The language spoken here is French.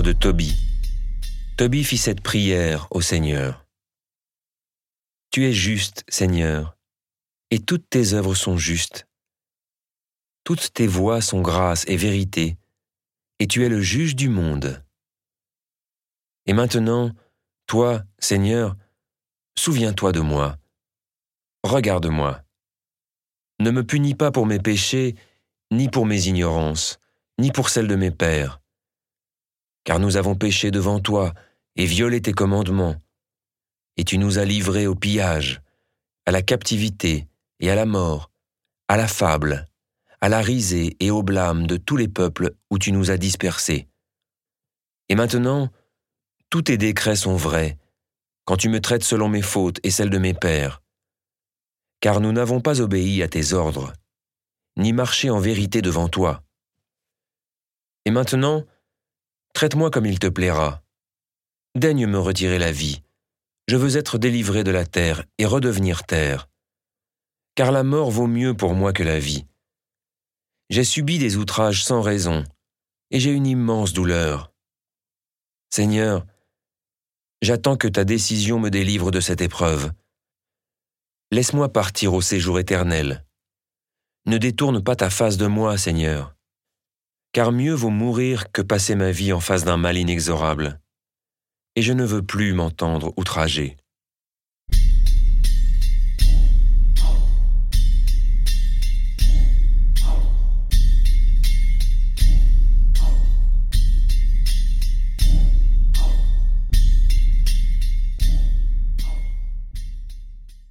de Tobie. Tobie fit cette prière au Seigneur. Tu es juste, Seigneur, et toutes tes œuvres sont justes. Toutes tes voies sont grâce et vérité, et tu es le juge du monde. Et maintenant, toi, Seigneur, souviens-toi de moi. Regarde-moi. Ne me punis pas pour mes péchés, ni pour mes ignorances, ni pour celles de mes pères. Car nous avons péché devant toi et violé tes commandements, et tu nous as livrés au pillage, à la captivité et à la mort, à la fable, à la risée et au blâme de tous les peuples où tu nous as dispersés. Et maintenant, tous tes décrets sont vrais, quand tu me traites selon mes fautes et celles de mes pères, car nous n'avons pas obéi à tes ordres, ni marché en vérité devant toi. Et maintenant, traite-moi comme il te plaira. Daigne me retirer la vie. Je veux être délivré de la terre et redevenir terre. Car la mort vaut mieux pour moi que la vie. J'ai subi des outrages sans raison, et j'ai une immense douleur. Seigneur, j'attends que ta décision me délivre de cette épreuve. Laisse-moi partir au séjour éternel. Ne détourne pas ta face de moi, Seigneur, car mieux vaut mourir que passer ma vie en face d'un mal inexorable, et je ne veux plus m'entendre outrager.